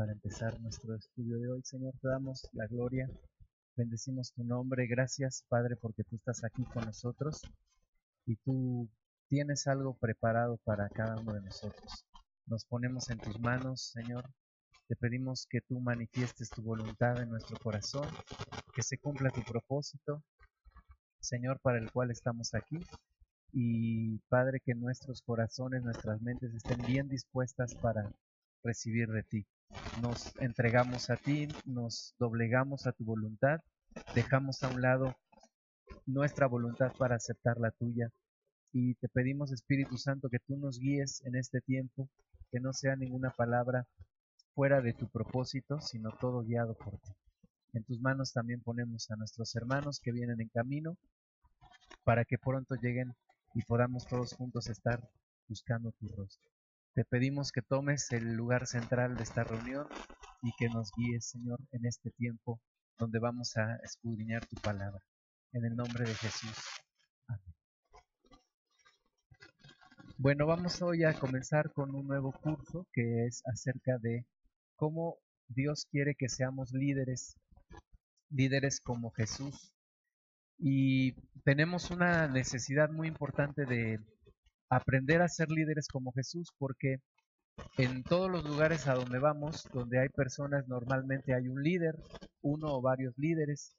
para empezar nuestro estudio de hoy. Señor, te damos la gloria, bendecimos tu nombre. Gracias, Padre, porque tú estás aquí con nosotros y tú tienes algo preparado para cada uno de nosotros. Nos ponemos en tus manos, Señor. Te pedimos que tú manifiestes tu voluntad en nuestro corazón, que se cumpla tu propósito, Señor, para el cual estamos aquí. Y Padre, que nuestros corazones, nuestras mentes estén bien dispuestas para recibir de ti. Nos entregamos a ti, nos doblegamos a tu voluntad, dejamos a un lado nuestra voluntad para aceptar la tuya. Y te pedimos, Espíritu Santo, que tú nos guíes en este tiempo, que no sea ninguna palabra fuera de tu propósito, sino todo guiado por ti. En tus manos también ponemos a nuestros hermanos que vienen en camino para que pronto lleguen y podamos todos juntos estar buscando tu rostro. Te pedimos que tomes el lugar central de esta reunión y que nos guíes, Señor, en este tiempo donde vamos a escudriñar tu palabra. En el nombre de Jesús. Amén. Bueno, vamos hoy a comenzar con un nuevo curso que es acerca de cómo Dios quiere que seamos líderes, líderes como Jesús. Y tenemos una necesidad muy importante de aprender a ser líderes como Jesús porque en todos los lugares a donde vamos, donde hay personas, normalmente hay un líder, uno o varios líderes,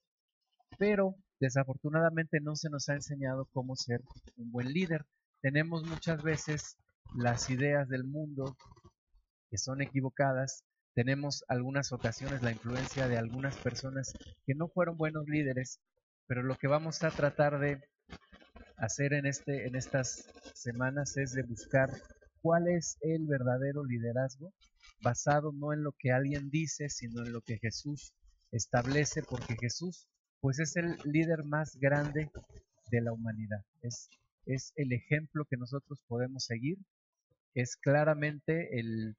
pero desafortunadamente no se nos ha enseñado cómo ser un buen líder. Tenemos muchas veces las ideas del mundo que son equivocadas tenemos algunas ocasiones la influencia de algunas personas que no fueron buenos líderes, pero lo que vamos a tratar de hacer en, este, en estas semanas es de buscar cuál es el verdadero liderazgo basado no en lo que alguien dice, sino en lo que Jesús establece, porque Jesús pues es el líder más grande de la humanidad, es, es el ejemplo que nosotros podemos seguir, es claramente el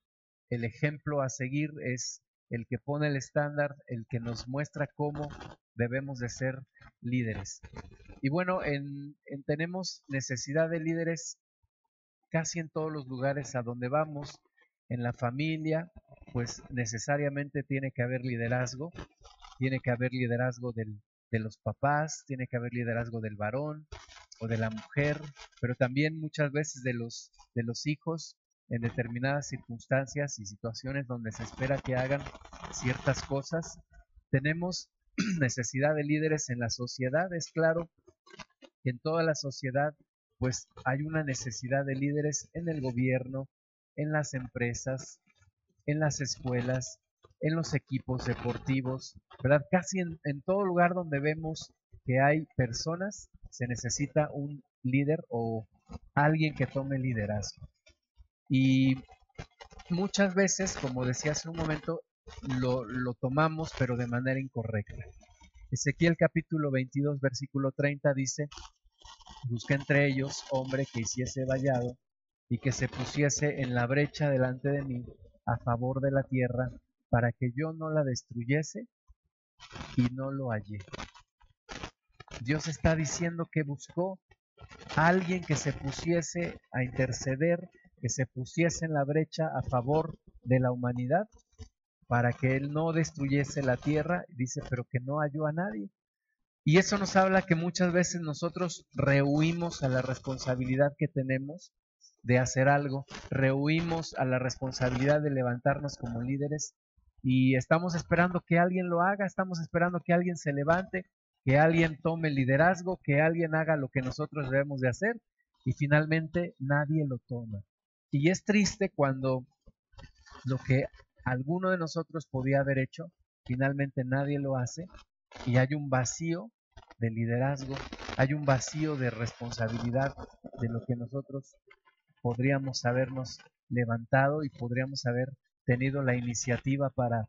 el ejemplo a seguir es el que pone el estándar, el que nos muestra cómo debemos de ser líderes. Y bueno, en, tenemos necesidad de líderes casi en todos los lugares a donde vamos. En la familia, pues necesariamente tiene que haber liderazgo, tiene que haber liderazgo del, de los papás, tiene que haber liderazgo del varón o de la mujer, pero también muchas veces de los, de los hijos en determinadas circunstancias y situaciones donde se espera que hagan ciertas cosas. Tenemos necesidad de líderes en la sociedad, es claro en toda la sociedad pues hay una necesidad de líderes en el gobierno, en las empresas, en las escuelas, en los equipos deportivos, ¿verdad? Casi en, en todo lugar donde vemos que hay personas, se necesita un líder o alguien que tome liderazgo. Y muchas veces, como decía hace un momento, lo, lo tomamos pero de manera incorrecta. Ezequiel capítulo 22, versículo 30 dice, busca entre ellos hombre que hiciese vallado y que se pusiese en la brecha delante de mí a favor de la tierra para que yo no la destruyese y no lo hallé. Dios está diciendo que buscó a alguien que se pusiese a interceder que se pusiese en la brecha a favor de la humanidad para que Él no destruyese la tierra, dice, pero que no halló a nadie. Y eso nos habla que muchas veces nosotros rehuimos a la responsabilidad que tenemos de hacer algo, rehuimos a la responsabilidad de levantarnos como líderes y estamos esperando que alguien lo haga, estamos esperando que alguien se levante, que alguien tome liderazgo, que alguien haga lo que nosotros debemos de hacer y finalmente nadie lo toma. Y es triste cuando lo que alguno de nosotros podía haber hecho, finalmente nadie lo hace y hay un vacío de liderazgo, hay un vacío de responsabilidad de lo que nosotros podríamos habernos levantado y podríamos haber tenido la iniciativa para,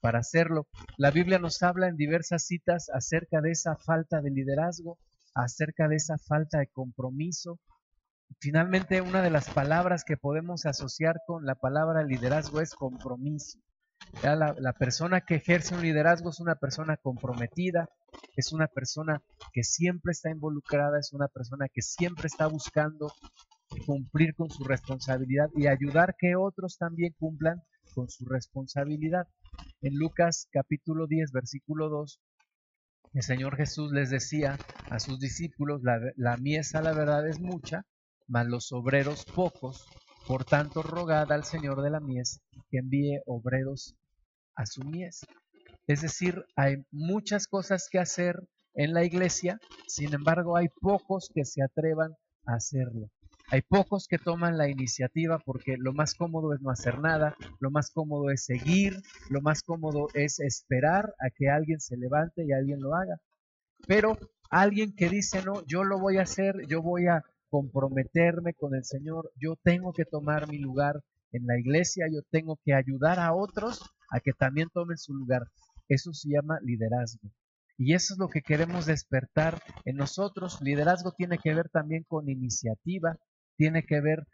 para hacerlo. La Biblia nos habla en diversas citas acerca de esa falta de liderazgo, acerca de esa falta de compromiso, Finalmente, una de las palabras que podemos asociar con la palabra liderazgo es compromiso. La, persona que ejerce un liderazgo es una persona comprometida, es una persona que siempre está involucrada, es una persona que siempre está buscando cumplir con su responsabilidad y ayudar que otros también cumplan con su responsabilidad. En Lucas capítulo 10, versículo 2, el Señor Jesús les decía a sus discípulos, la, la la verdad es mucha, mas los obreros pocos, por tanto rogad al Señor de la mies que envíe obreros a su mies. Es decir, hay muchas cosas que hacer en la iglesia, sin embargo hay pocos que se atrevan a hacerlo. Hay pocos que toman la iniciativa porque lo más cómodo es no hacer nada, lo más cómodo es seguir, lo más cómodo es esperar a que alguien se levante y alguien lo haga. Pero alguien que dice, no, yo lo voy a hacer, yo voy a comprometerme con el Señor, yo tengo que tomar mi lugar en la iglesia, yo tengo que ayudar a otros a que también tomen su lugar. Eso se llama liderazgo. Y eso es lo que queremos despertar en nosotros. Liderazgo tiene que ver también con iniciativa, tiene que ver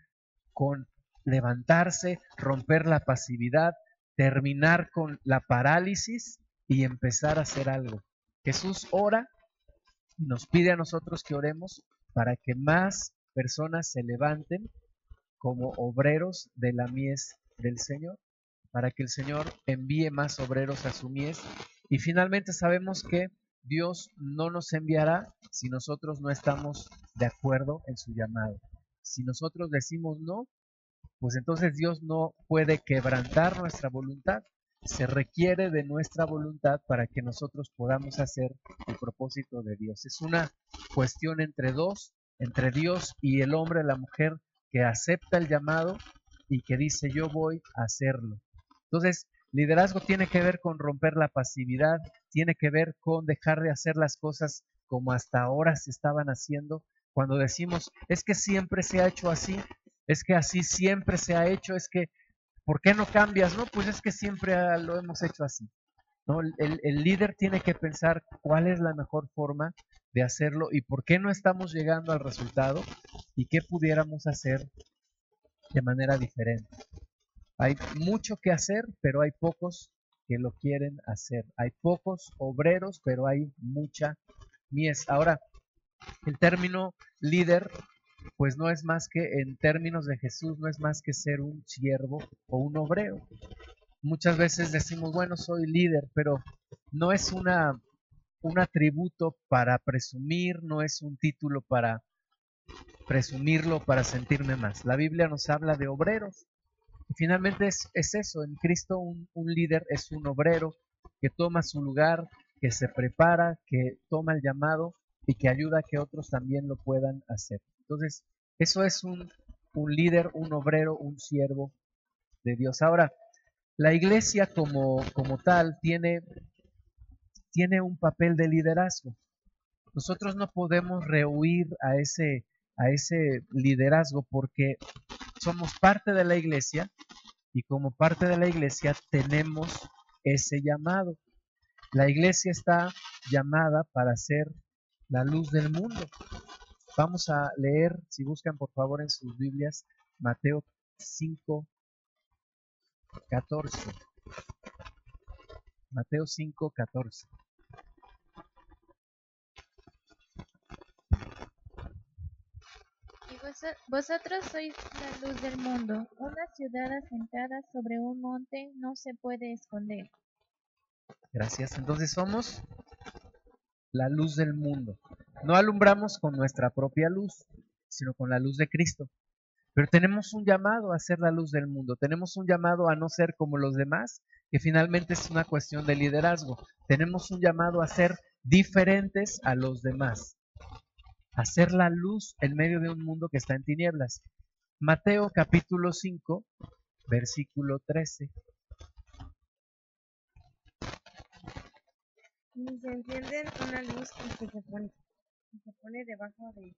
con levantarse, romper la pasividad, terminar con la parálisis y empezar a hacer algo. Jesús ora y nos pide a nosotros que oremos para que más personas se levanten como obreros de la mies del Señor, para que el Señor envíe más obreros a su mies. Y finalmente sabemos que Dios no nos enviará si nosotros no estamos de acuerdo en su llamado. Si nosotros decimos no, pues entonces Dios no puede quebrantar nuestra voluntad. Se requiere de nuestra voluntad para que nosotros podamos hacer el propósito de Dios. Es una cuestión entre dos, entre Dios y el hombre, la mujer, que acepta el llamado y que dice yo voy a hacerlo. Entonces, liderazgo tiene que ver con romper la pasividad, tiene que ver con dejar de hacer las cosas como hasta ahora se estaban haciendo cuando decimos, es que siempre se ha hecho así, es que así siempre se ha hecho, es que, ¿por qué no cambias? No, pues es que siempre lo hemos hecho así. ¿no? El, el líder tiene que pensar cuál es la mejor forma de hacerlo y por qué no estamos llegando al resultado y qué pudiéramos hacer de manera diferente. Hay mucho que hacer, pero hay pocos que lo quieren hacer. Hay pocos obreros, pero hay mucha mies. Ahora, el término líder, pues no es más que, en términos de Jesús, no es más que ser un siervo o un obrero. Muchas veces decimos, bueno, soy líder, pero no es una, un atributo para presumir, no es un título para presumirlo, para sentirme más. La Biblia nos habla de obreros. Y finalmente es, es eso, en Cristo un, un líder es un obrero que toma su lugar, que se prepara, que toma el llamado y que ayuda a que otros también lo puedan hacer. Entonces, eso es un, un líder, un obrero, un siervo de Dios. Ahora, la iglesia como, como tal tiene, tiene un papel de liderazgo. Nosotros no podemos rehuir a ese, a ese liderazgo porque somos parte de la iglesia y como parte de la iglesia tenemos ese llamado. La iglesia está llamada para ser la luz del mundo. Vamos a leer, si buscan por favor en sus Biblias, Mateo 5, 14. Mateo 5, 14. Y vosotros sois la luz del mundo. Una ciudad asentada sobre un monte no se puede esconder. Gracias. Entonces somos la luz del mundo. No alumbramos con nuestra propia luz, sino con la luz de Cristo. Pero tenemos un llamado a ser la luz del mundo, tenemos un llamado a no ser como los demás, que finalmente es una cuestión de liderazgo. Tenemos un llamado a ser diferentes a los demás, a ser la luz en medio de un mundo que está en tinieblas. Mateo capítulo 5, versículo 13. Y se enciende una luz que se pone, se pone debajo de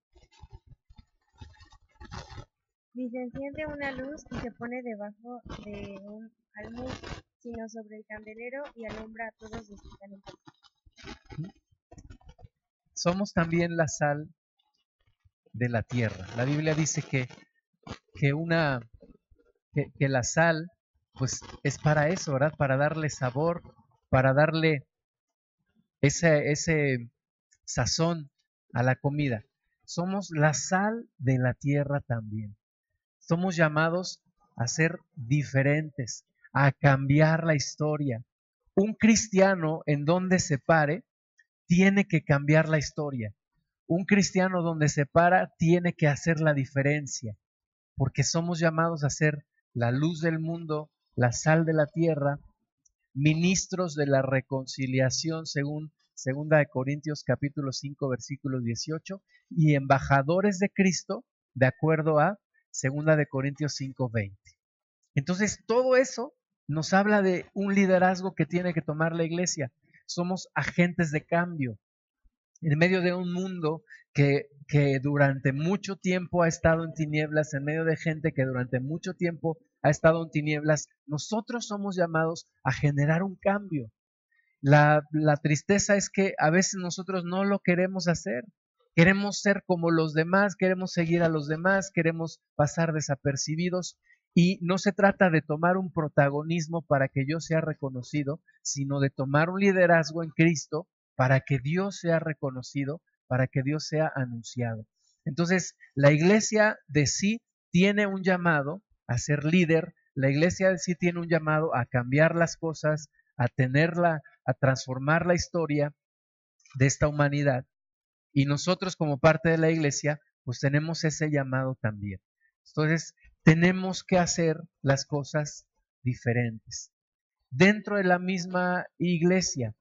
ni se enciende una luz y se pone debajo de un almud, sino sobre el candelero y alumbra a todos los que están en casa. Somos también la sal de la tierra. La Biblia dice que, que una que, que la sal pues es para eso, ¿verdad? Para darle sabor, para darle ese, ese sazón a la comida. Somos la sal de la tierra también. Somos llamados a ser diferentes, a cambiar la historia. Un cristiano en donde se pare tiene que cambiar la historia. Un cristiano donde se para tiene que hacer la diferencia, porque somos llamados a ser la luz del mundo, la sal de la tierra, ministros de la reconciliación según segunda de Corintios capítulo 5 versículo 18 y embajadores de Cristo de acuerdo a segunda de Corintios 5 20. Entonces, todo eso nos habla de un liderazgo que tiene que tomar la iglesia. Somos agentes de cambio en medio de un mundo que, que durante mucho tiempo ha estado en tinieblas, en medio de gente que durante mucho tiempo ha estado en tinieblas, nosotros somos llamados a generar un cambio. La, la, tristeza es que a veces nosotros no lo queremos hacer. Queremos ser como los demás, queremos seguir a los demás, queremos pasar desapercibidos y no se trata de tomar un protagonismo para que yo sea reconocido, sino de tomar un liderazgo en Cristo para que Dios sea reconocido, para que Dios sea anunciado. Entonces, la iglesia de sí tiene un llamado a ser líder, la iglesia sí tiene un llamado a cambiar las cosas, a tenerla, a transformar la historia de esta humanidad. Y nosotros como parte de la iglesia, pues tenemos ese llamado también. Entonces, tenemos que hacer las cosas diferentes. Dentro de la misma iglesia,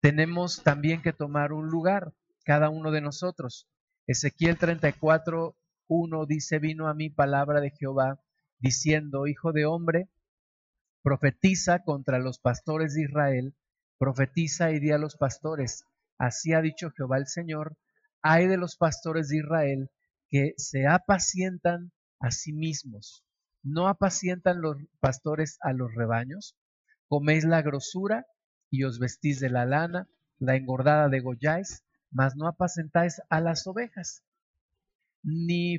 tenemos también que tomar un lugar, cada uno de nosotros. Ezequiel 34, 1 dice, vino a mí palabra de Jehová diciendo, Hijo de hombre, profetiza contra los pastores de Israel, profetiza y di a los pastores, así ha dicho Jehová el Señor, hay de los pastores de Israel que se apacientan a sí mismos. ¿No apacientan los pastores a los rebaños? Coméis la grosura y os vestís de la lana, la engordada degolláis, mas no apacentáis a las ovejas ni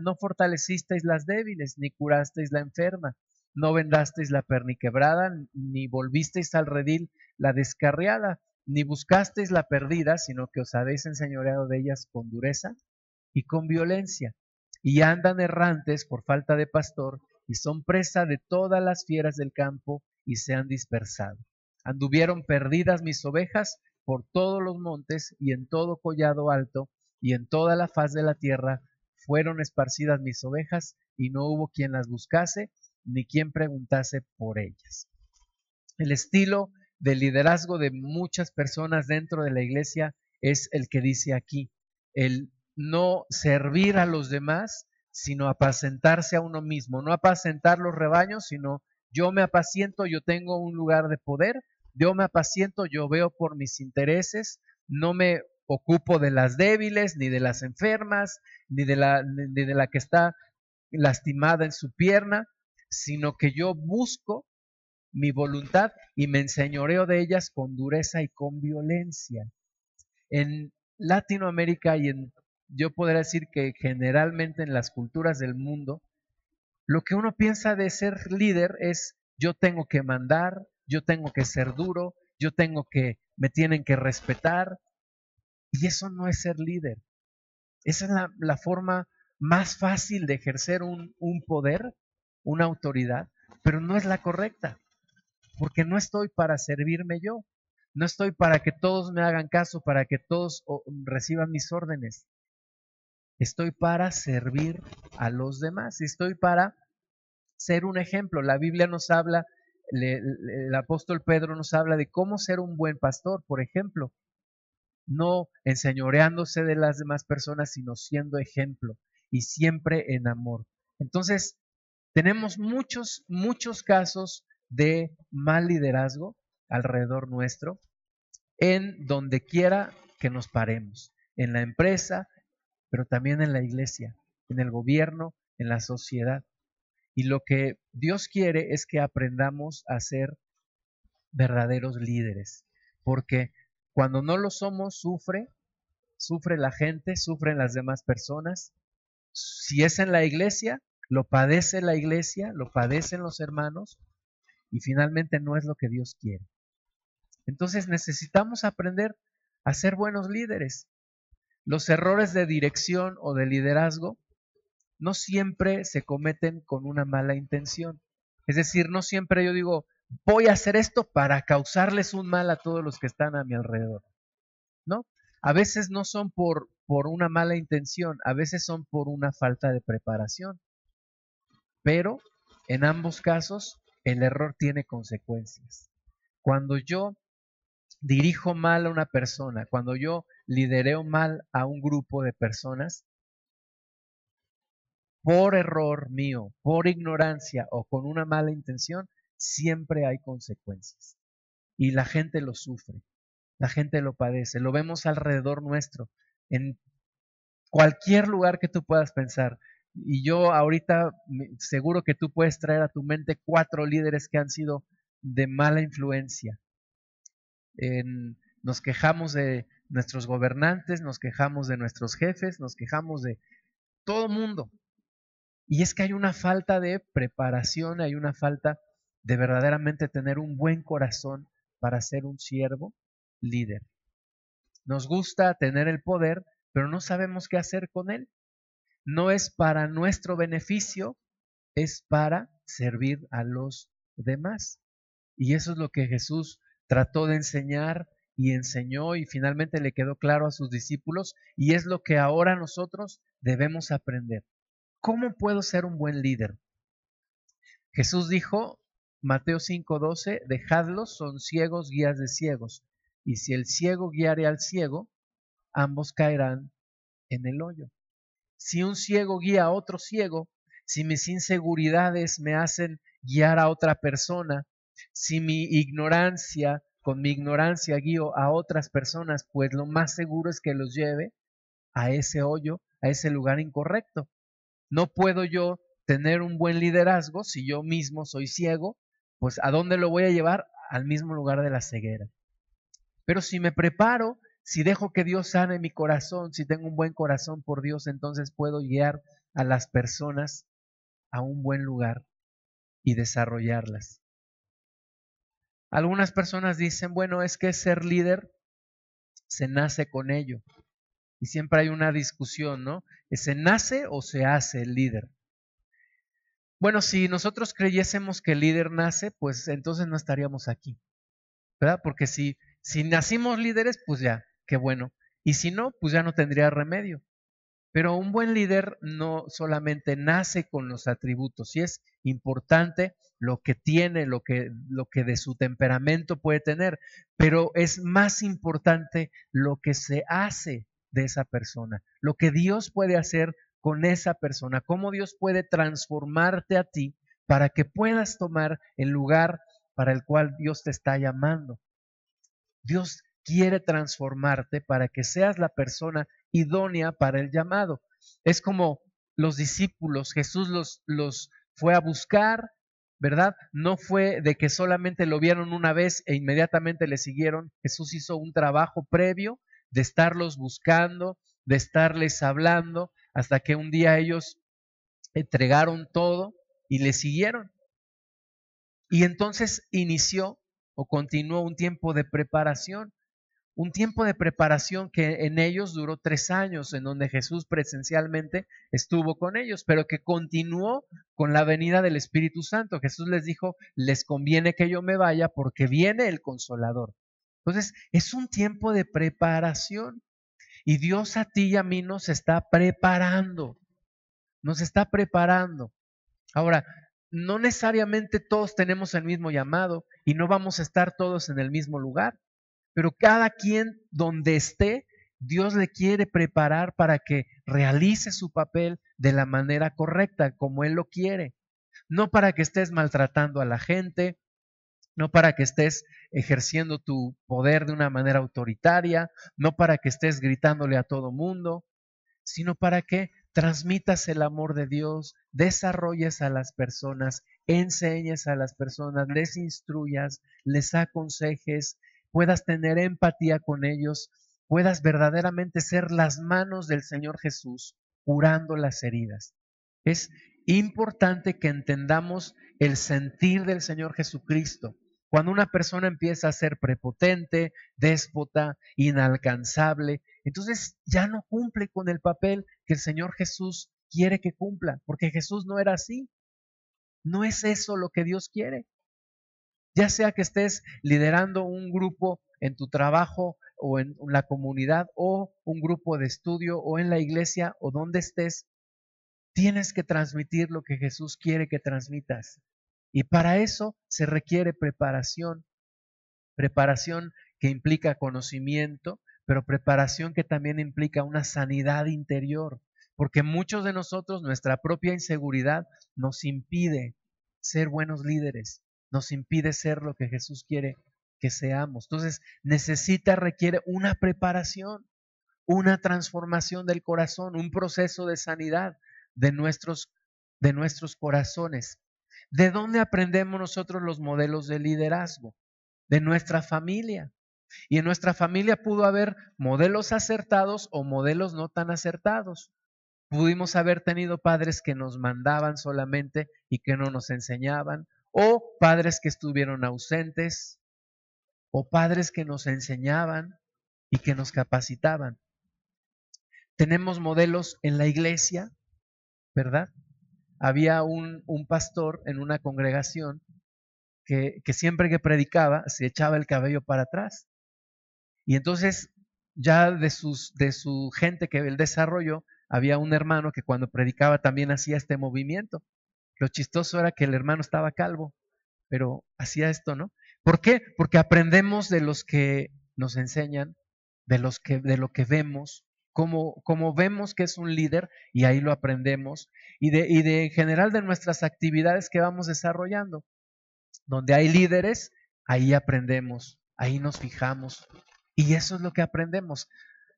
no fortalecisteis las débiles, ni curasteis la enferma, no vendasteis la perniquebrada, ni volvisteis al redil la descarriada, ni buscasteis la perdida, sino que os habéis enseñoreado de ellas con dureza y con violencia, y andan errantes por falta de pastor, y son presa de todas las fieras del campo, y se han dispersado. Anduvieron perdidas mis ovejas por todos los montes y en todo collado alto, y en toda la faz de la tierra fueron esparcidas mis ovejas, y no hubo quien las buscase, ni quien preguntase por ellas. El estilo de liderazgo de muchas personas dentro de la iglesia es el que dice aquí, el no servir a los demás, sino apacentarse a uno mismo, no apacentar los rebaños, sino yo me apaciento, yo tengo un lugar de poder, yo me apaciento, yo veo por mis intereses, no me ocupo de las débiles, ni de las enfermas, ni de la, ni de la que está lastimada en su pierna, sino que yo busco mi voluntad y me enseñoreo de ellas con dureza y con violencia. En Latinoamérica y en, yo podría decir que generalmente en las culturas del mundo, lo que uno piensa de ser líder es yo tengo que mandar, yo tengo que ser duro, yo tengo que, me tienen que respetar, y eso no es ser líder. Esa es la, forma más fácil de ejercer un, poder, una autoridad, pero no es la correcta, porque no estoy para servirme yo, no estoy para que todos me hagan caso, para que todos reciban mis órdenes. Estoy para servir a los demás, estoy para ser un ejemplo. La Biblia nos habla, el apóstol Pedro nos habla de cómo ser un buen pastor, por ejemplo no enseñoreándose de las demás personas, sino siendo ejemplo y siempre en amor. Entonces, tenemos muchos, muchos casos de mal liderazgo alrededor nuestro, en donde quiera que nos paremos, en la empresa, pero también en la iglesia, en el gobierno, en la sociedad. Y lo que Dios quiere es que aprendamos a ser verdaderos líderes, porque cuando no lo somos, sufre, sufre la gente, sufren las demás personas. Si es en la iglesia, lo padece la iglesia, lo padecen los hermanos y finalmente no es lo que Dios quiere. Entonces necesitamos aprender a ser buenos líderes. Los errores de dirección o de liderazgo no siempre se cometen con una mala intención. Es decir, no siempre yo digo, voy a hacer esto para causarles un mal a todos los que están a mi alrededor. ¿No? A veces no son por, por una mala intención, a veces son por una falta de preparación. Pero en ambos casos el error tiene consecuencias. Cuando yo dirijo mal a una persona, cuando yo lidereo mal a un grupo de personas, por error mío, por ignorancia o con una mala intención, siempre hay consecuencias. Y la gente lo sufre, la gente lo padece, lo vemos alrededor nuestro, en cualquier lugar que tú puedas pensar. Y yo ahorita seguro que tú puedes traer a tu mente cuatro líderes que han sido de mala influencia. nos quejamos de nuestros gobernantes, nos quejamos de nuestros jefes, nos quejamos de todo mundo. Y es que hay una falta de preparación, hay una falta de verdaderamente tener un buen corazón para ser un siervo líder. Nos gusta tener el poder, pero no sabemos qué hacer con él. No es para nuestro beneficio, es para servir a los demás. Y eso es lo que Jesús trató de enseñar y enseñó y finalmente le quedó claro a sus discípulos y es lo que ahora nosotros debemos aprender. ¿Cómo puedo ser un buen líder? Jesús dijo, Mateo 5:12, dejadlos, son ciegos, guías de ciegos, y si el ciego guiare al ciego, ambos caerán en el hoyo. Si un ciego guía a otro ciego, si mis inseguridades me hacen guiar a otra persona, si mi ignorancia, con mi ignorancia guío a otras personas, pues lo más seguro es que los lleve a ese hoyo, a ese lugar incorrecto. No puedo yo tener un buen liderazgo si yo mismo soy ciego, pues ¿a dónde lo voy a llevar? Al mismo lugar de la ceguera. Pero si me preparo, si dejo que Dios sane mi corazón, si tengo un buen corazón por Dios, entonces puedo guiar a las personas a un buen lugar y desarrollarlas. Algunas personas dicen, bueno, es que ser líder se nace con ello. Y siempre hay una discusión, ¿no? ¿Se nace o se hace el líder? Bueno, si nosotros creyésemos que el líder nace, pues entonces no estaríamos aquí, ¿verdad? Porque si, si nacimos líderes, pues ya, qué bueno. Y si no, pues ya no tendría remedio. Pero un buen líder no solamente nace con los atributos, y es importante lo que tiene, lo que, lo que de su temperamento puede tener, pero es más importante lo que se hace de esa persona, lo que Dios puede hacer con esa persona, cómo Dios puede transformarte a ti para que puedas tomar el lugar para el cual Dios te está llamando. Dios quiere transformarte para que seas la persona idónea para el llamado. Es como los discípulos, Jesús los, los fue a buscar, ¿verdad? No fue de que solamente lo vieron una vez e inmediatamente le siguieron. Jesús hizo un trabajo previo de estarlos buscando, de estarles hablando, hasta que un día ellos entregaron todo y le siguieron. Y entonces inició o continuó un tiempo de preparación, un tiempo de preparación que en ellos duró tres años, en donde Jesús presencialmente estuvo con ellos, pero que continuó con la venida del Espíritu Santo. Jesús les dijo, les conviene que yo me vaya porque viene el consolador. Entonces, es un tiempo de preparación. Y Dios a ti y a mí nos está preparando. Nos está preparando. Ahora, no necesariamente todos tenemos el mismo llamado y no vamos a estar todos en el mismo lugar, pero cada quien donde esté, Dios le quiere preparar para que realice su papel de la manera correcta, como Él lo quiere. No para que estés maltratando a la gente, no para que estés ejerciendo tu poder de una manera autoritaria, no para que estés gritándole a todo mundo, sino para que transmitas el amor de Dios, desarrolles a las personas, enseñes a las personas, les instruyas, les aconsejes, puedas tener empatía con ellos, puedas verdaderamente ser las manos del Señor Jesús curando las heridas. Es importante que entendamos el sentir del Señor Jesucristo cuando una persona empieza a ser prepotente, déspota, inalcanzable, entonces ya no cumple con el papel que el Señor Jesús quiere que cumpla, porque Jesús no era así. No es eso lo que Dios quiere. Ya sea que estés liderando un grupo en tu trabajo o en la comunidad o un grupo de estudio o en la iglesia o donde estés, tienes que transmitir lo que Jesús quiere que transmitas. Y para eso se requiere preparación. Preparación que implica conocimiento, pero preparación que también implica una sanidad interior. Porque muchos de nosotros, nuestra propia inseguridad nos impide ser buenos líderes, nos impide ser lo que Jesús quiere que seamos. Entonces, necesita, requiere una preparación, una transformación del corazón, un proceso de sanidad de nuestros, de nuestros corazones. ¿De dónde aprendemos nosotros los modelos de liderazgo? De nuestra familia. Y en nuestra familia pudo haber modelos acertados o modelos no tan acertados. Pudimos haber tenido padres que nos mandaban solamente y que no nos enseñaban, o padres que estuvieron ausentes, o padres que nos enseñaban y que nos capacitaban. Tenemos modelos en la iglesia, ¿verdad? Había un, pastor en una congregación que, siempre que predicaba se echaba el cabello para atrás. Y entonces ya de su gente que él desarrolló, había un hermano que cuando predicaba también hacía este movimiento. Lo chistoso era que el hermano estaba calvo, pero hacía esto, ¿no? ¿Por qué? Porque aprendemos de los que nos enseñan, de, los que, de lo que vemos, como, como vemos que es un líder y ahí lo aprendemos, y de, y de en general de nuestras actividades que vamos desarrollando. Donde hay líderes, ahí aprendemos, ahí nos fijamos, y eso es lo que aprendemos.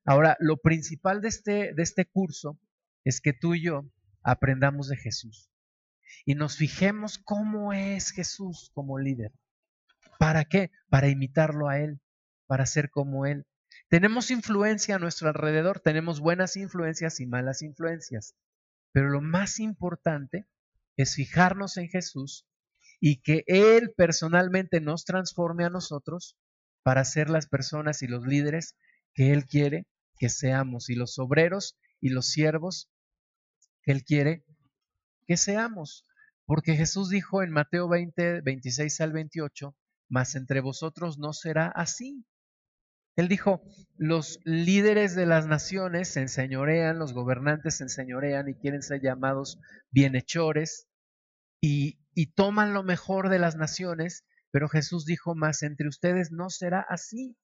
Ahora, lo principal de este, de este curso es que tú y yo aprendamos de Jesús y nos fijemos cómo es Jesús como líder. ¿Para qué? Para imitarlo a Él, para ser como Él. Tenemos influencia a nuestro alrededor, tenemos buenas influencias y malas influencias, pero lo más importante es fijarnos en Jesús y que Él personalmente nos transforme a nosotros para ser las personas y los líderes que Él quiere que seamos y los obreros y los siervos que Él quiere que seamos. Porque Jesús dijo en Mateo 20, 26 al 28, mas entre vosotros no será así. Él dijo, los líderes de las naciones se enseñorean, los gobernantes se enseñorean y quieren ser llamados bienhechores y, y toman lo mejor de las naciones, pero Jesús dijo, mas entre ustedes no será así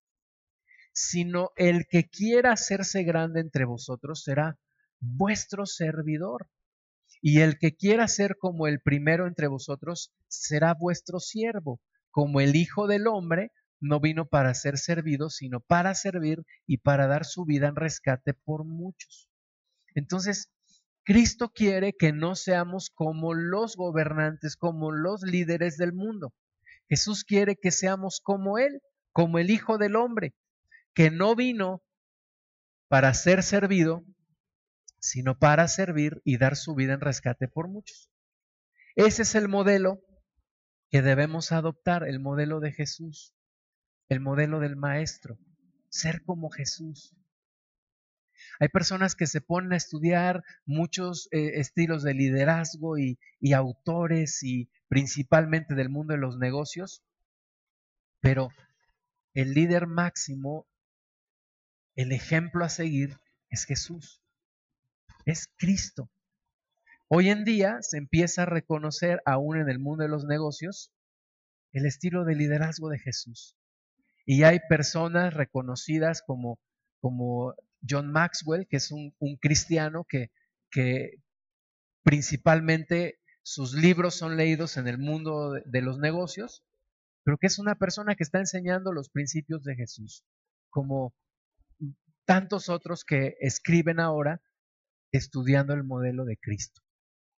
sino el que quiera hacerse grande entre vosotros será vuestro servidor. Y el que quiera ser como el primero entre vosotros será vuestro siervo, como el Hijo del Hombre no vino para ser servido, sino para servir y para dar su vida en rescate por muchos. Entonces, Cristo quiere que no seamos como los gobernantes, como los líderes del mundo. Jesús quiere que seamos como Él, como el Hijo del Hombre, que no vino para ser servido, sino para servir y dar su vida en rescate por muchos. Ese es el modelo que debemos adoptar, el modelo de Jesús, el modelo del Maestro, ser como Jesús. Hay personas que se ponen a estudiar muchos eh, estilos de liderazgo y, y autores y principalmente del mundo de los negocios, pero el líder máximo el ejemplo a seguir es Jesús, es Cristo. Hoy en día se empieza a reconocer aún en el mundo de los negocios el estilo de liderazgo de Jesús. Y hay personas reconocidas como, John Maxwell, que es un, cristiano que, principalmente sus libros son leídos en el mundo de los negocios, pero que es una persona que está enseñando los principios de Jesús, como tantos otros que escriben ahora estudiando el modelo de Cristo.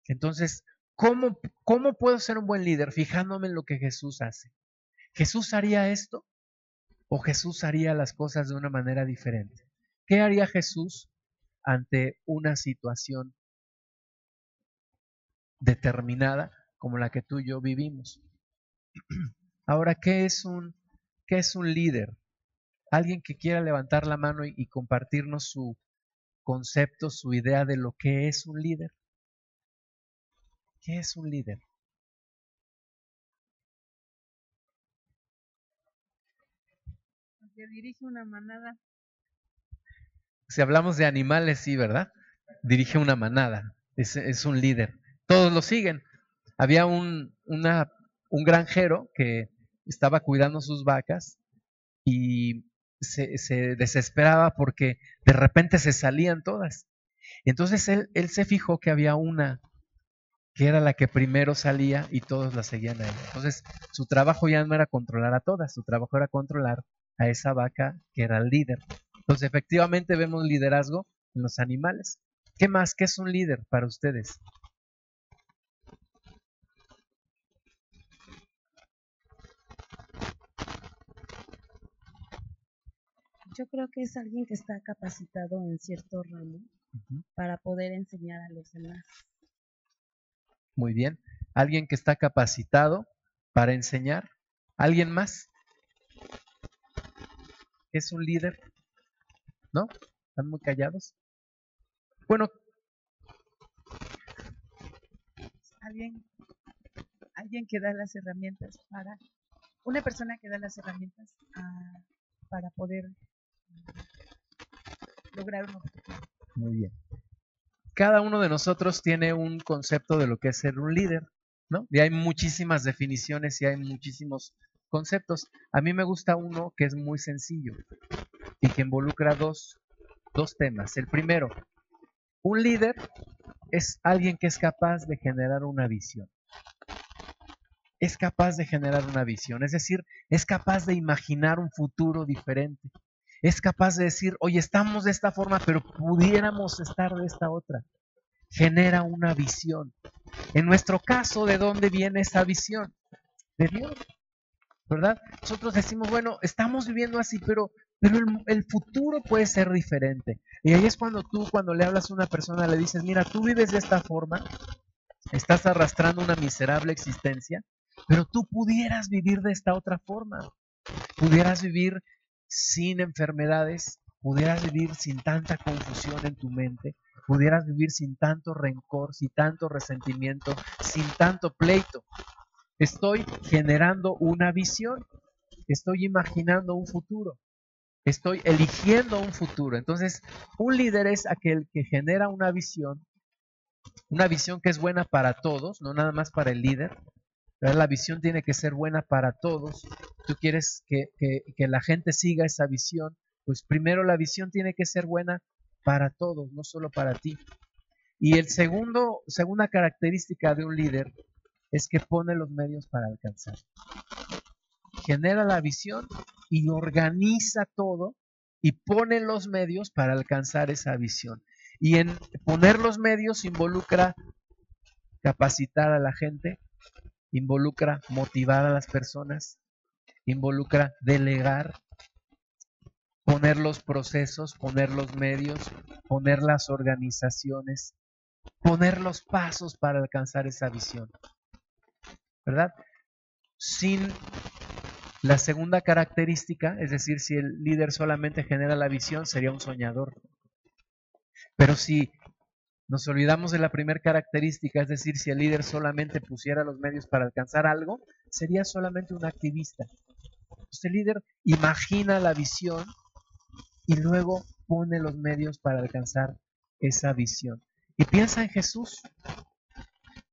Entonces, ¿cómo, ¿cómo puedo ser un buen líder? Fijándome en lo que Jesús hace. ¿Jesús haría esto? ¿O Jesús haría las cosas de una manera diferente? ¿Qué haría Jesús ante una situación determinada como la que tú y yo vivimos? Ahora, ¿qué es un, qué es un líder? alguien que quiera levantar la mano y, compartirnos su concepto, su idea de lo que es un líder. ¿Qué es un líder? Que dirige una manada. Si hablamos de animales, sí, ¿verdad? Dirige una manada, es, es un líder. Todos lo siguen. Había un, una, un granjero que estaba cuidando sus vacas y se, se, desesperaba porque de repente se salían todas. Entonces él, él se fijó que había una que era la que primero salía y todos la seguían a él. Entonces, su trabajo ya no era controlar a todas, su trabajo era controlar a esa vaca que era el líder. Entonces, efectivamente vemos liderazgo en los animales. ¿Qué más? ¿Qué es un líder para ustedes? Yo creo que es alguien que está capacitado en cierto ramo uh -huh. para poder enseñar a los demás. Muy bien. ¿Alguien que está capacitado para enseñar? ¿Alguien más? ¿Es un líder? ¿No? ¿Están muy callados? Bueno. Alguien, alguien que da las herramientas para, una persona que da las herramientas a, para poder lograr un objetivo. Muy bien cada uno de nosotros tiene un concepto de lo que es ser un líder, ¿no? Y hay muchísimas definiciones y hay muchísimos conceptos. A mí me gusta uno que es muy sencillo y que involucra dos, dos temas. El primero, un líder es alguien que es capaz de generar una visión. Es capaz de generar una visión, es decir, es capaz de imaginar un futuro diferente es capaz de decir, oye, estamos de esta forma, pero pudiéramos estar de esta otra. Genera una visión. En nuestro caso, ¿de dónde viene esa visión? De Dios. ¿Verdad? Nosotros decimos, bueno, estamos viviendo así, pero, pero el, el, futuro puede ser diferente. Y ahí es cuando tú, cuando le hablas a una persona, le dices, mira, tú vives de esta forma, estás arrastrando una miserable existencia, pero tú pudieras vivir de esta otra forma. Pudieras vivir sin enfermedades, pudieras vivir sin tanta confusión en tu mente, pudieras vivir sin tanto rencor, sin tanto resentimiento, sin tanto pleito. Estoy generando una visión, estoy imaginando un futuro, estoy eligiendo un futuro. Entonces, un líder es aquel que genera una visión, una visión que es buena para todos, no nada más para el líder, la visión tiene que ser buena para todos. Tú quieres que, que, que, la gente siga esa visión, pues primero la visión tiene que ser buena para todos, no solo para ti. Y el segundo, segunda característica de un líder es que pone los medios para alcanzar. Genera la visión y organiza todo y pone los medios para alcanzar esa visión. Y en poner los medios involucra capacitar a la gente, involucra motivar a las personas, involucra delegar, poner los procesos, poner los medios, poner las organizaciones, poner los pasos para alcanzar esa visión. ¿Verdad? Sin la segunda característica, es decir, si el líder solamente genera la visión, sería un soñador. Pero si nos olvidamos de la primera característica, es decir, si el líder solamente pusiera los medios para alcanzar algo, sería solamente un activista. El líder imagina la visión y luego pone los medios para alcanzar esa visión. Y piensa en Jesús.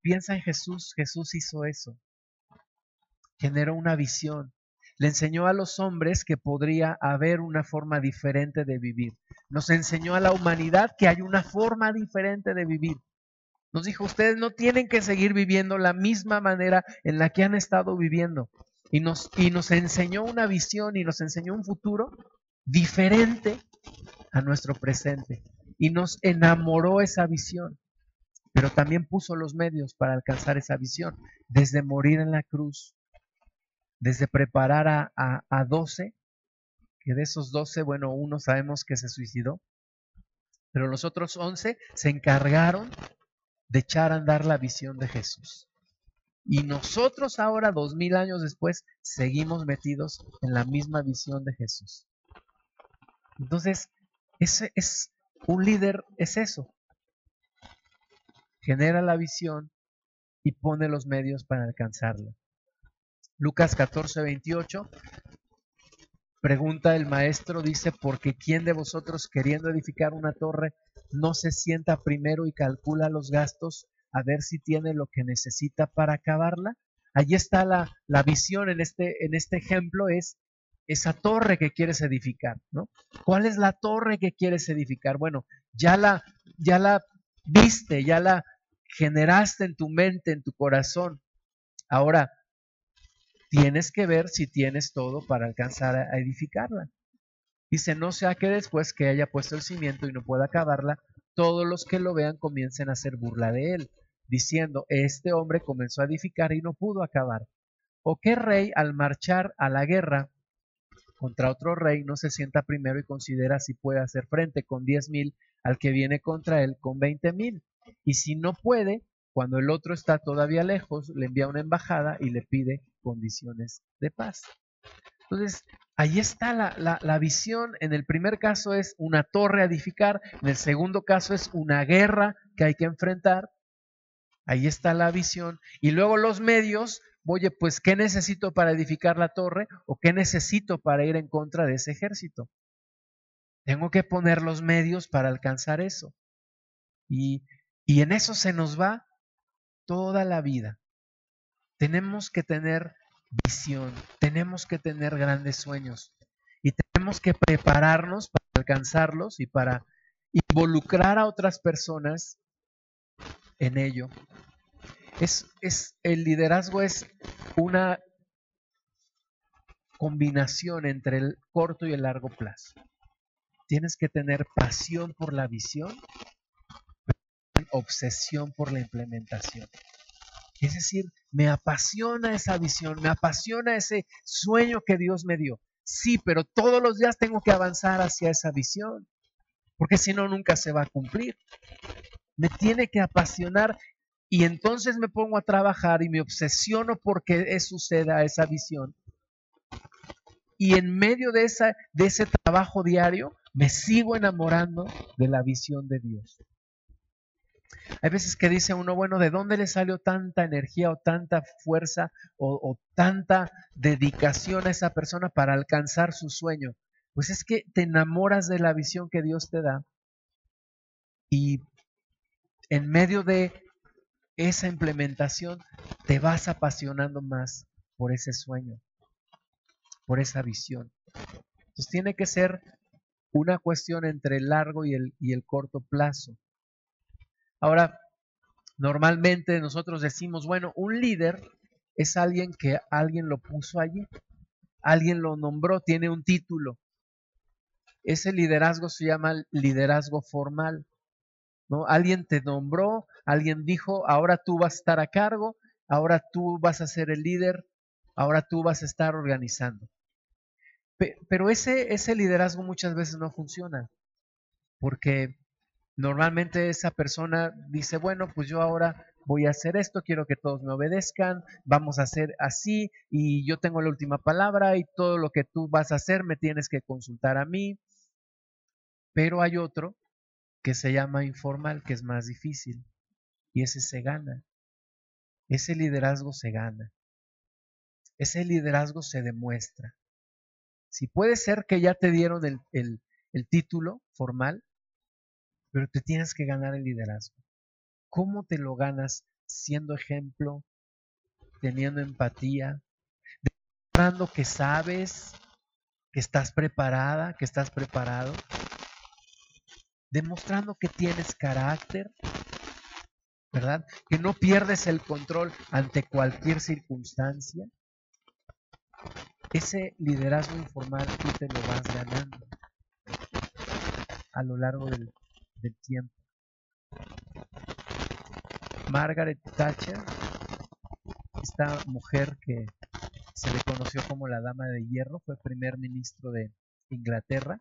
Piensa en Jesús. Jesús hizo eso. Generó una visión. Le enseñó a los hombres que podría haber una forma diferente de vivir. Nos enseñó a la humanidad que hay una forma diferente de vivir. Nos dijo, ustedes no tienen que seguir viviendo la misma manera en la que han estado viviendo. Y nos, y nos enseñó una visión y nos enseñó un futuro diferente a nuestro presente. Y nos enamoró esa visión. Pero también puso los medios para alcanzar esa visión. Desde morir en la cruz, desde preparar a, a, a 12, que de esos 12, bueno, uno sabemos que se suicidó, pero los otros 11 se encargaron de echar a andar la visión de Jesús. Y nosotros ahora, dos mil años después, seguimos metidos en la misma visión de Jesús. Entonces, ese es un líder, es eso. Genera la visión y pone los medios para alcanzarla. Lucas 14, 28. Pregunta el maestro, dice, porque ¿quién de vosotros queriendo edificar una torre no se sienta primero y calcula los gastos a ver si tiene lo que necesita para acabarla? Allí está la, la visión en este, en este ejemplo, es esa torre que quieres edificar, ¿no? ¿Cuál es la torre que quieres edificar? Bueno, ya la, ya la viste, ya la generaste en tu mente, en tu corazón. Ahora, tienes que ver si tienes todo para alcanzar a edificarla. Dice, no sea que después que haya puesto el cimiento y no pueda acabarla, todos los que lo vean comiencen a hacer burla de él, diciendo, este hombre comenzó a edificar y no pudo acabar. ¿O qué rey al marchar a la guerra contra otro rey no se sienta primero y considera si puede hacer frente con diez mil al que viene contra él con veinte mil. Y si no puede, cuando el otro está todavía lejos, le envía una embajada y le pide condiciones de paz. Entonces, ahí está la, la, la, visión. En el primer caso es una torre a edificar, en el segundo caso es una guerra que hay que enfrentar. Ahí está la visión. Y luego los medios oye, pues, ¿qué necesito para edificar la torre? ¿O qué necesito para ir en contra de ese ejército? Tengo que poner los medios para alcanzar eso. Y, y en eso se nos va toda la vida. Tenemos que tener visión, tenemos que tener grandes sueños y tenemos que prepararnos para alcanzarlos y para involucrar a otras personas en ello. Es, es, el liderazgo es una combinación entre el corto y el largo plazo. Tienes que tener pasión por la visión, obsesión por la implementación. Es decir, me apasiona esa visión, me apasiona ese sueño que Dios me dio. Sí, pero todos los días tengo que avanzar hacia esa visión, porque si no, nunca se va a cumplir. Me tiene que apasionar y entonces me pongo a trabajar y me obsesiono porque suceda esa visión. Y en medio de, esa, de ese trabajo diario, me sigo enamorando de la visión de Dios. Hay veces que dice uno, bueno, ¿de dónde le salió tanta energía o tanta fuerza o, tanta dedicación a esa persona para alcanzar su sueño? Pues es que te enamoras de la visión que Dios te da y en medio de esa implementación, te vas apasionando más por ese sueño, por esa visión. Entonces tiene que ser una cuestión entre el largo y el, y el corto plazo. Ahora, normalmente nosotros decimos, bueno, un líder es alguien que alguien lo puso allí, alguien lo nombró, tiene un título. Ese liderazgo se llama liderazgo formal. ¿no? Alguien te nombró, alguien dijo, ahora tú vas a estar a cargo, ahora tú vas a ser el líder, ahora tú vas a estar organizando. Pero ese, ese liderazgo muchas veces no funciona, porque normalmente esa persona dice, bueno, pues yo ahora voy a hacer esto, quiero que todos me obedezcan, vamos a hacer así y yo tengo la última palabra y todo lo que tú vas a hacer me tienes que consultar a mí. Pero hay otro que se llama informal, que es más difícil, y ese se gana. Ese liderazgo se gana. Ese liderazgo se demuestra. Si puede ser que ya te dieron el, el, el título formal, pero te tienes que ganar el liderazgo. ¿Cómo te lo ganas? Siendo ejemplo, teniendo empatía, demostrando que sabes, que estás preparada, que estás preparado, demostrando que tienes carácter, ¿verdad? Que no pierdes el control ante cualquier circunstancia. Ese liderazgo informal tú te lo vas ganando a lo largo del, del tiempo. Margaret Thatcher, esta mujer que se le conoció como la Dama de Hierro, fue primer ministro de Inglaterra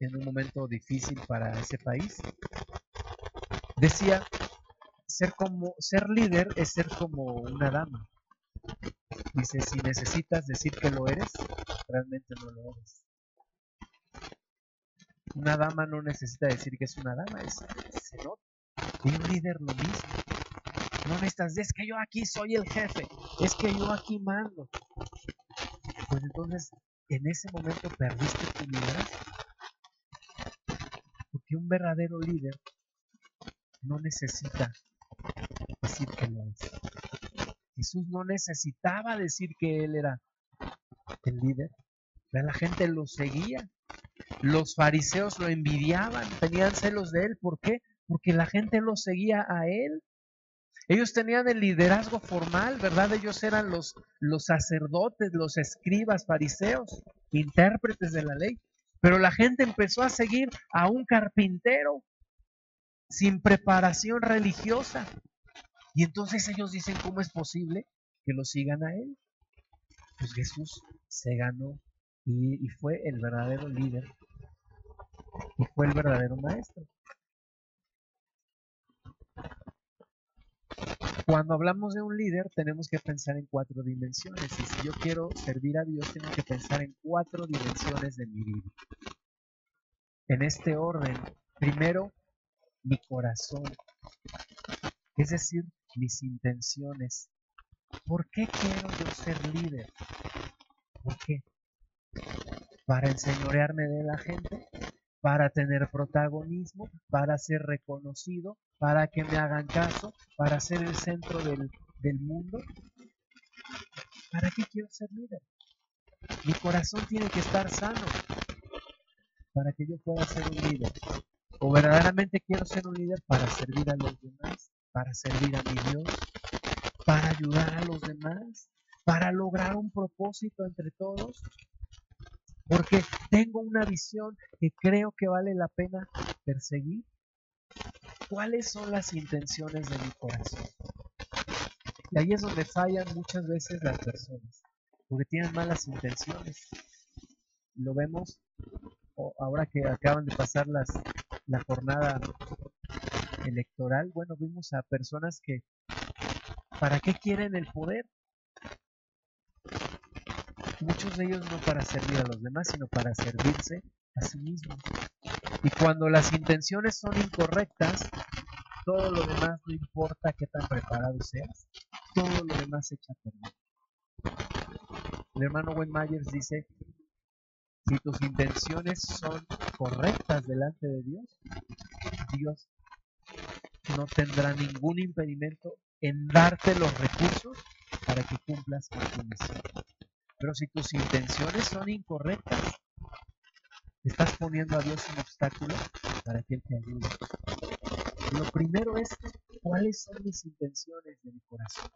en un momento difícil para ese país. Decía, ser como ser líder es ser como una dama. Dice, si necesitas decir que lo eres, realmente no lo eres. Una dama no necesita decir que es una dama, es se nota. Y un líder lo mismo. No necesitas, es que yo aquí soy el jefe, es que yo aquí mando. Pues entonces, en ese momento perdiste tu liderazgo. Porque un verdadero líder no necesita decir que lo es. Jesús no necesitaba decir que él era el líder. La gente lo seguía. Los fariseos lo envidiaban, tenían celos de él. ¿Por qué? Porque la gente lo seguía a él. Ellos tenían el liderazgo formal, ¿verdad? Ellos eran los, sacerdotes, los escribas, fariseos, intérpretes de la ley. Pero la gente empezó a seguir a un carpintero sin preparación religiosa. Y entonces ellos dicen, ¿cómo es posible que lo sigan a él? Pues Jesús se ganó y fue el verdadero líder y fue el verdadero maestro. Cuando hablamos de un líder, tenemos que pensar en cuatro dimensiones. Y si yo quiero servir a Dios, tengo que pensar en cuatro dimensiones de mi vida. En este orden, primero, mi corazón, es decir, mis intenciones. ¿Por qué quiero yo ser líder? ¿Por qué? ¿Para enseñorearme de la gente? ¿Para tener protagonismo? ¿Para ser reconocido? ¿Para que me hagan caso? ¿Para ser el centro del, del mundo? ¿Para qué quiero ser líder? Mi corazón tiene que estar sano para que yo pueda ser un líder. O verdaderamente quiero ser un líder para servir a los demás, para servir a mi Dios, para ayudar a los demás, para lograr un propósito entre todos. Porque tengo una visión que creo que vale la pena perseguir. ¿Cuáles son las intenciones de mi corazón? Y ahí es donde fallan muchas veces las personas, porque tienen malas intenciones. Lo vemos ahora que acaban de pasar las, la jornada electoral, bueno, vimos a personas que, ¿para qué quieren el poder? Muchos de ellos no para servir a los demás, sino para servirse a sí mismos. Y cuando las intenciones son incorrectas, todo lo demás no importa qué tan preparado seas, todo lo demás se echa a perder. El hermano Wayne Myers dice si tus intenciones son correctas delante de Dios, Dios no tendrá ningún impedimento en darte los recursos para que cumplas con tu misión. Pero si tus intenciones son incorrectas, estás poniendo a Dios un obstáculo para que Él te ayude. Lo primero es, ¿cuáles son mis intenciones de mi corazón?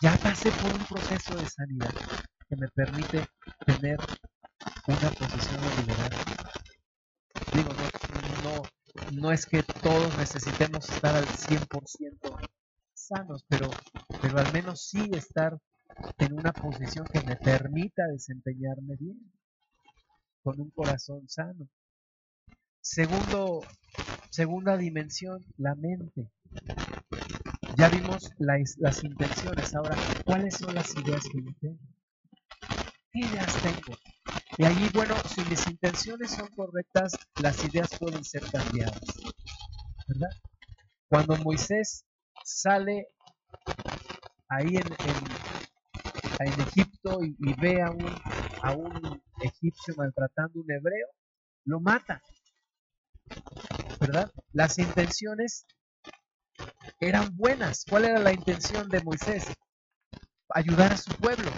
Ya pasé por un proceso de sanidad que me permite tener una posición de liderazgo. Digo, no, no, es que todos necesitemos estar al 100% sanos, pero, pero al menos sí estar en una posición que me permita desempeñarme bien, con un corazón sano. Segundo, segunda dimensión, la mente. Ya vimos las intenciones, ahora, ¿cuáles son las ideas que yo tengo? ¿Qué ideas tengo? Y allí, bueno, si mis intenciones son correctas, las ideas pueden ser cambiadas. ¿Verdad? Cuando Moisés sale ahí en, en, Egipto y, ve a un, a un egipcio maltratando a un hebreo, lo mata. ¿Verdad? Las intenciones eran buenas. ¿Cuál era la intención de Moisés? Ayudar a su pueblo.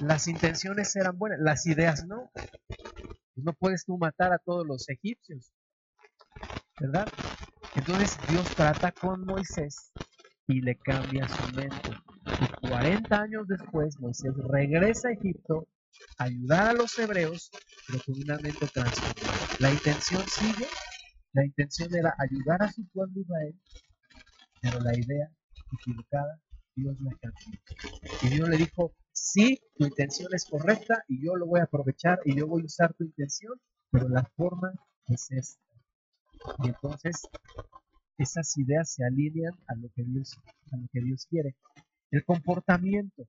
Las intenciones eran buenas, las ideas no. No puedes tú matar a todos los egipcios, ¿verdad? Entonces Dios trata con Moisés y le cambia su mente. Y 40 años después Moisés regresa a Egipto a ayudar a los hebreos, pero con una mente transformada. La intención sigue, la intención era ayudar a su pueblo Israel, pero la idea equivocada, Dios la cambió. Y Dios le dijo, sí, tu intención es correcta y yo lo voy a aprovechar y yo voy a usar tu intención, pero la forma es esta. Y entonces esas ideas se alinean a lo que Dios, a lo que Dios quiere. El comportamiento.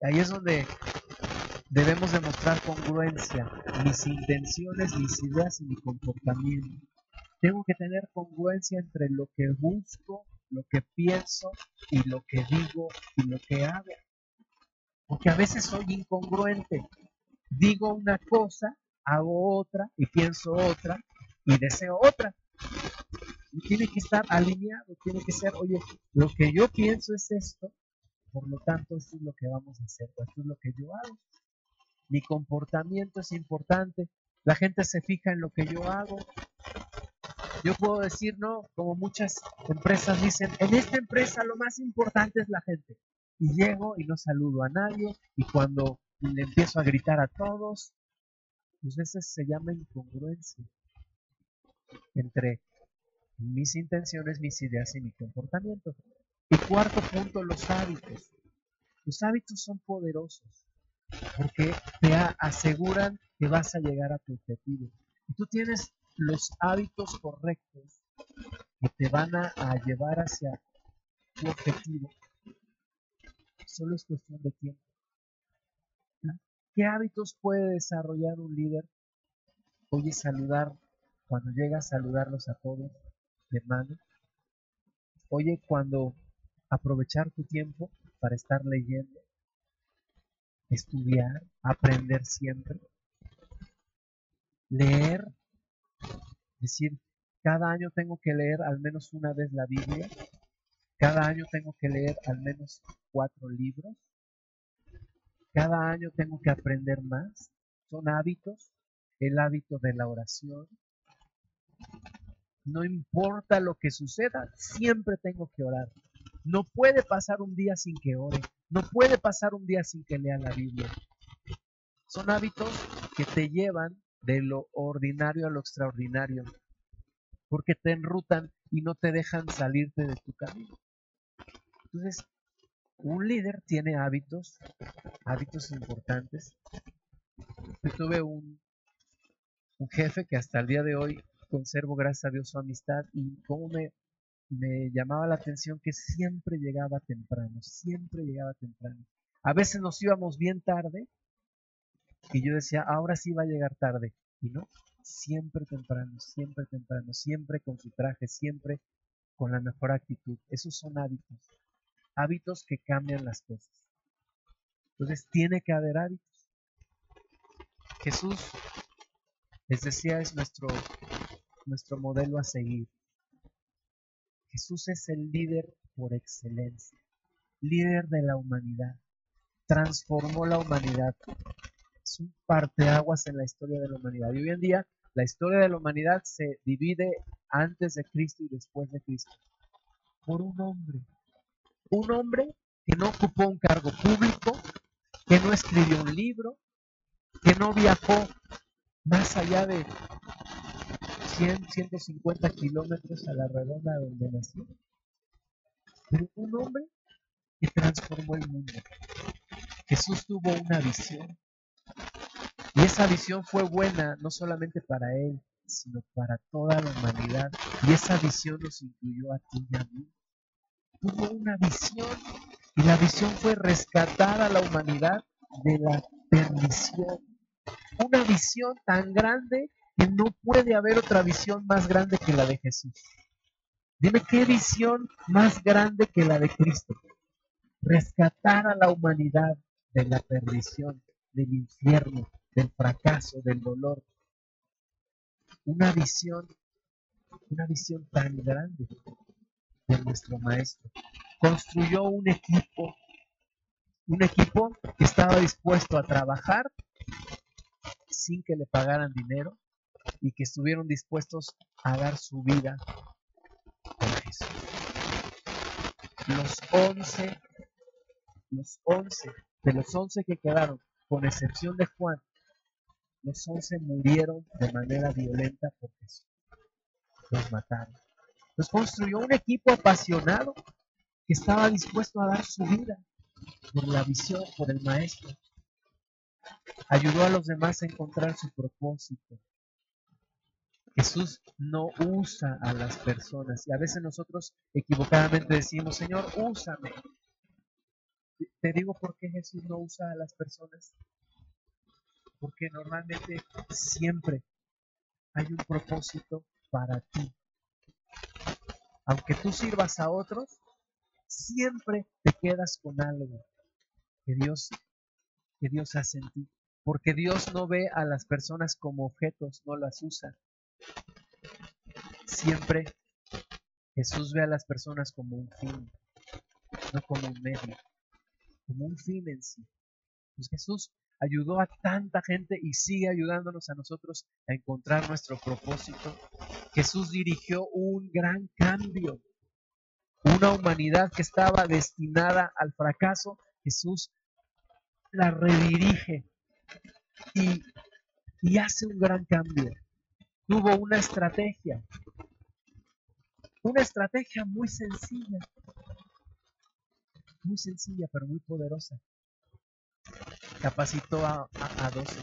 Ahí es donde debemos demostrar congruencia. Mis intenciones, mis ideas y mi comportamiento. Tengo que tener congruencia entre lo que busco lo que pienso y lo que digo y lo que hago. Porque a veces soy incongruente. Digo una cosa, hago otra y pienso otra y deseo otra. Tiene que estar alineado, tiene que ser, oye, lo que yo pienso es esto, por lo tanto esto es lo que vamos a hacer, esto es lo que yo hago. Mi comportamiento es importante, la gente se fija en lo que yo hago. Yo puedo decir, no, como muchas empresas dicen, en esta empresa lo más importante es la gente. Y llego y no saludo a nadie y cuando le empiezo a gritar a todos, pues veces se llama incongruencia entre mis intenciones, mis ideas y mi comportamiento. Y cuarto punto, los hábitos. Los hábitos son poderosos porque te aseguran que vas a llegar a tu objetivo. Y tú tienes los hábitos correctos que te van a, llevar hacia tu objetivo. Solo es cuestión de tiempo. ¿Qué hábitos puede desarrollar un líder? Oye, saludar, cuando llega a saludarlos a todos de mano. Oye, cuando aprovechar tu tiempo para estar leyendo, estudiar, aprender siempre, leer, decir, cada año tengo que leer al menos una vez la Biblia, cada año tengo que leer al menos cuatro libros, cada año tengo que aprender más, son hábitos, el hábito de la oración, no importa lo que suceda, siempre tengo que orar. No puede pasar un día sin que ore. No puede pasar un día sin que lea la Biblia. Son hábitos que te llevan de lo ordinario a lo extraordinario, porque te enrutan y no te dejan salirte de tu camino. Entonces, un líder tiene hábitos, hábitos importantes. Yo tuve un, un jefe que hasta el día de hoy conservo, gracias a Dios, su amistad y cómo me, me llamaba la atención que siempre llegaba temprano, siempre llegaba temprano. A veces nos íbamos bien tarde y yo decía, ahora sí va a llegar tarde. Y no, siempre temprano, siempre temprano, siempre con su traje, siempre con la mejor actitud. Esos son hábitos, hábitos que cambian las cosas. Entonces tiene que haber hábitos. Jesús, les decía, es nuestro nuestro modelo a seguir. Jesús es el líder por excelencia, líder de la humanidad. Transformó la humanidad. Es un parteaguas en la historia de la humanidad. Y hoy en día la historia de la humanidad se divide antes de Cristo y después de Cristo. Por un hombre. Un hombre que no ocupó un cargo público, que no escribió un libro, que no viajó más allá de 100, 150 kilómetros a la redonda donde nació. Pero un hombre que transformó el mundo. Jesús tuvo una visión. Y esa visión fue buena no solamente para él, sino para toda la humanidad. Y esa visión nos incluyó a ti y a mí. Tuvo una visión y la visión fue rescatar a la humanidad de la perdición. Una visión tan grande que no puede haber otra visión más grande que la de Jesús. Dime qué visión más grande que la de Cristo. Rescatar a la humanidad de la perdición, del infierno, del fracaso, del dolor. Una visión, una visión tan grande de nuestro maestro. Construyó un equipo, un equipo que estaba dispuesto a trabajar sin que le pagaran dinero, y que estuvieron dispuestos a dar su vida por Jesús. Los once, los once, de los once que quedaron, con excepción de Juan, los once murieron de manera violenta por Jesús. Los mataron. Los construyó un equipo apasionado que estaba dispuesto a dar su vida por la visión, por el maestro. Ayudó a los demás a encontrar su propósito, Jesús no usa a las personas y a veces nosotros equivocadamente decimos, Señor, úsame. Te digo por qué Jesús no usa a las personas. Porque normalmente siempre hay un propósito para ti. Aunque tú sirvas a otros, siempre te quedas con algo que Dios que Dios hace en ti. Porque Dios no ve a las personas como objetos, no las usa. Siempre Jesús ve a las personas como un fin, no como un medio, como un fin en sí. Pues Jesús ayudó a tanta gente y sigue ayudándonos a nosotros a encontrar nuestro propósito. Jesús dirigió un gran cambio. Una humanidad que estaba destinada al fracaso, Jesús la redirige y, y hace un gran cambio. Tuvo una estrategia, una estrategia muy sencilla, muy sencilla pero muy poderosa capacitó a, a, 12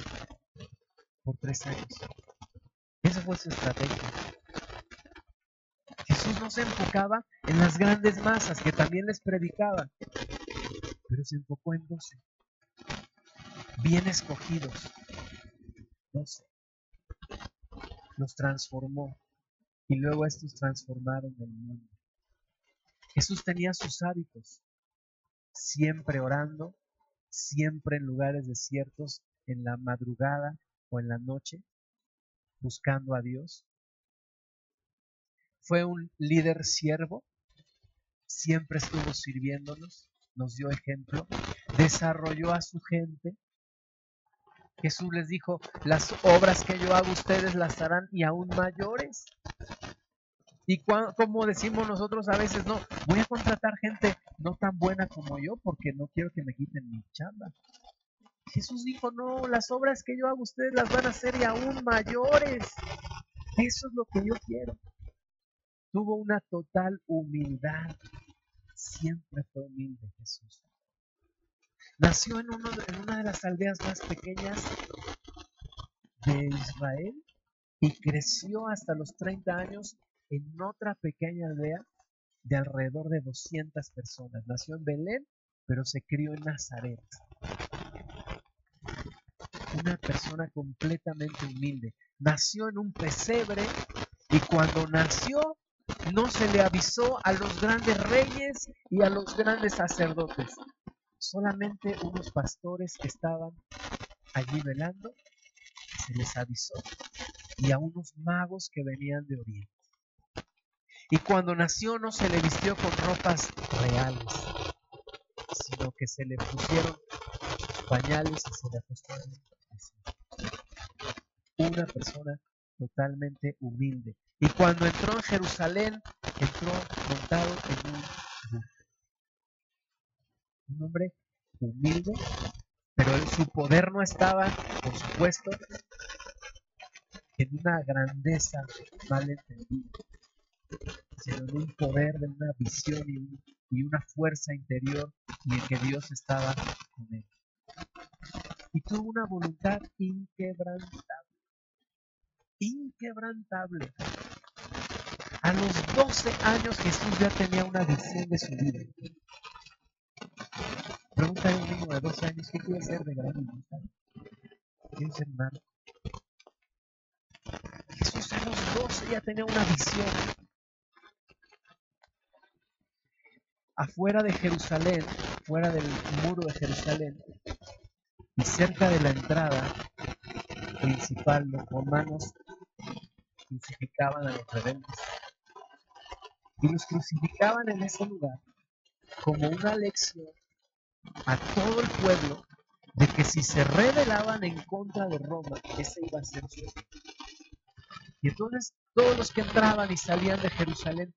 por tres años. Esa fue su estrategia. Jesús no se enfocaba en las grandes masas que también les predicaba, pero se enfocó en 12. Bien escogidos. 12. Los transformó y luego estos transformaron el mundo. Jesús tenía sus hábitos, siempre orando, siempre en lugares desiertos, en la madrugada o en la noche, buscando a Dios. Fue un líder siervo, siempre estuvo sirviéndonos, nos dio ejemplo, desarrolló a su gente. Jesús les dijo, las obras que yo hago ustedes las harán y aún mayores. Y como decimos nosotros a veces, no, voy a contratar gente no tan buena como yo porque no quiero que me quiten mi chamba. Jesús dijo, no, las obras que yo hago ustedes las van a hacer y aún mayores. Eso es lo que yo quiero. Tuvo una total humildad. Siempre fue humilde Jesús. Nació en, una de las aldeas más pequeñas de Israel y creció hasta los 30 años en otra pequeña aldea de alrededor de 200 personas. Nació en Belén, pero se crió en Nazaret. Una persona completamente humilde. Nació en un pesebre y cuando nació no se le avisó a los grandes reyes y a los grandes sacerdotes. Solamente unos pastores que estaban allí velando se les avisó y a unos magos que venían de Oriente. Y cuando nació no se le vistió con ropas reales, sino que se le pusieron pañales y se le acostaron. Una persona totalmente humilde. Y cuando entró en Jerusalén, entró montado en un Un hombre humilde, pero su poder no estaba, por supuesto, en una grandeza mal entendida sino de un poder, de una visión y, una fuerza interior y en que Dios estaba con él. Y tuvo una voluntad inquebrantable. Inquebrantable. A los 12 años Jesús ya tenía una visión de su vida. Pregunta a un niño de 12 años, ¿qué quiere ser de grande? ¿Quiere ser hermano? Jesús a los 12 ya tenía una visión. afuera de Jerusalén, fuera del muro de Jerusalén, y cerca de la entrada principal, los romanos crucificaban a los rebeldes. Y los crucificaban en ese lugar como una lección a todo el pueblo de que si se rebelaban en contra de Roma, ese iba a ser su Y entonces todos los que entraban y salían de Jerusalén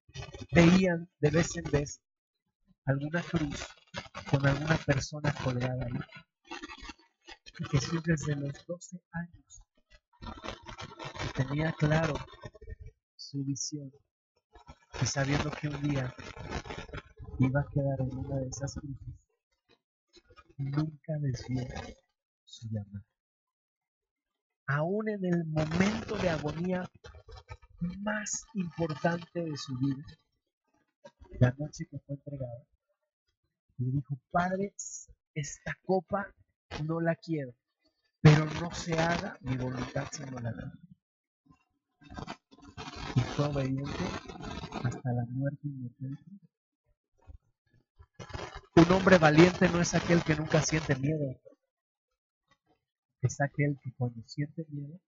veían de vez en vez alguna cruz con alguna persona colgada ahí. Y Jesús desde los 12 años tenía claro su visión y sabiendo que un día iba a quedar en una de esas cruces, nunca desvió su llamada. Aún en el momento de agonía más importante de su vida, la noche que fue entregada, le dijo, Padre, esta copa no la quiero, pero no se haga mi voluntad sino la tuya. Y fue obediente hasta la muerte inmortal. Un hombre valiente no es aquel que nunca siente miedo, es aquel que cuando siente miedo,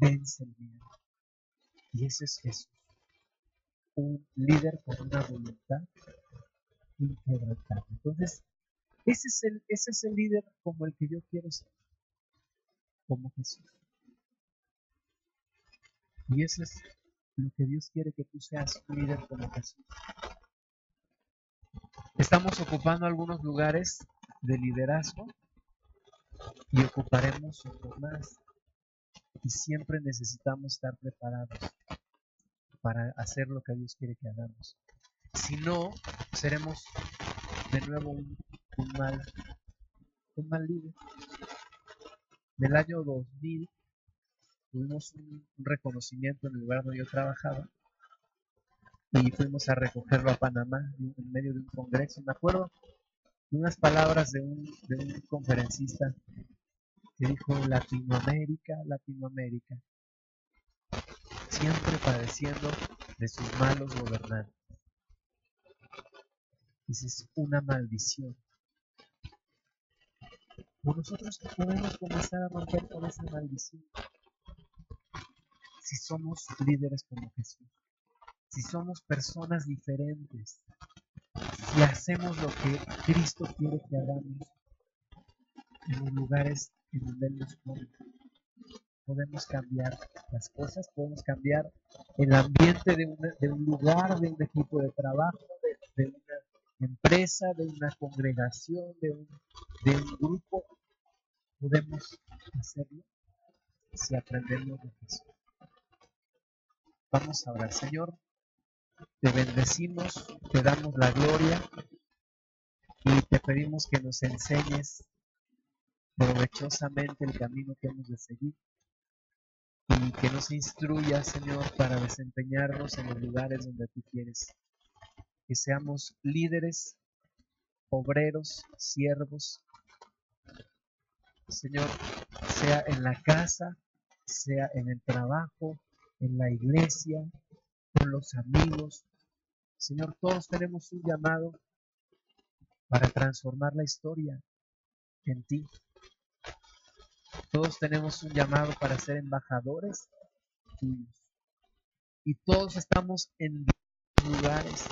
vence el miedo. Y ese es Jesús. Un líder con una voluntad inquebrantable. Entonces, ese es, el, ese es el líder como el que yo quiero ser. Como Jesús. Y eso es lo que Dios quiere que tú seas un líder como Jesús. Estamos ocupando algunos lugares de liderazgo y ocuparemos otros más. Y siempre necesitamos estar preparados para hacer lo que Dios quiere que hagamos. Si no, seremos de nuevo un, mal, un mal líder. Del año 2000 tuvimos un, reconocimiento en el lugar donde yo trabajaba y fuimos a recogerlo a Panamá en medio de un congreso. Me acuerdo unas palabras de un, de un conferencista que dijo Latinoamérica, Latinoamérica, siempre padeciendo de sus malos gobernantes. Dice, es una maldición. Por nosotros podemos comenzar a romper con esa maldición. Si somos líderes como Jesús, si somos personas diferentes, si hacemos lo que Cristo quiere que hagamos en los lugares en donde Él nos pone, podemos cambiar las cosas, podemos cambiar el ambiente de, de un lugar, de un equipo de trabajo, de, de una empresa, de una congregación, de un, de un grupo, podemos hacerlo si aprendemos de Jesús. Vamos a orar, Señor. Te bendecimos, te damos la gloria y te pedimos que nos enseñes provechosamente el camino que hemos de seguir y que nos instruya, Señor, para desempeñarnos en los lugares donde tú quieres que seamos líderes, obreros, siervos. Señor, sea en la casa, sea en el trabajo, en la iglesia, con los amigos. Señor, todos tenemos un llamado para transformar la historia en ti. Todos tenemos un llamado para ser embajadores tuyos. Y todos estamos en lugares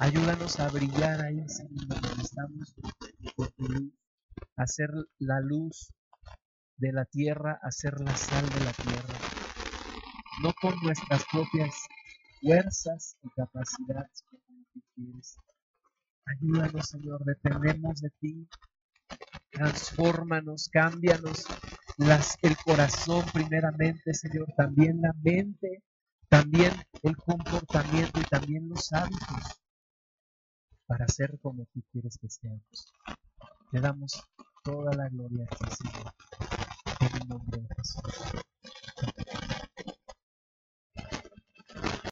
Ayúdanos a brillar ahí, Señor, donde estamos por tu luz, hacer la luz de la tierra, hacer la sal de la tierra, no con nuestras propias fuerzas y capacidades, como tú quieres. Ayúdanos, Señor, dependemos de ti. Transfórmanos, cámbianos las, el corazón primeramente, Señor, también la mente, también el comportamiento y también los hábitos para ser como tú quieres que seamos. Te damos toda la gloria a ti, Señor.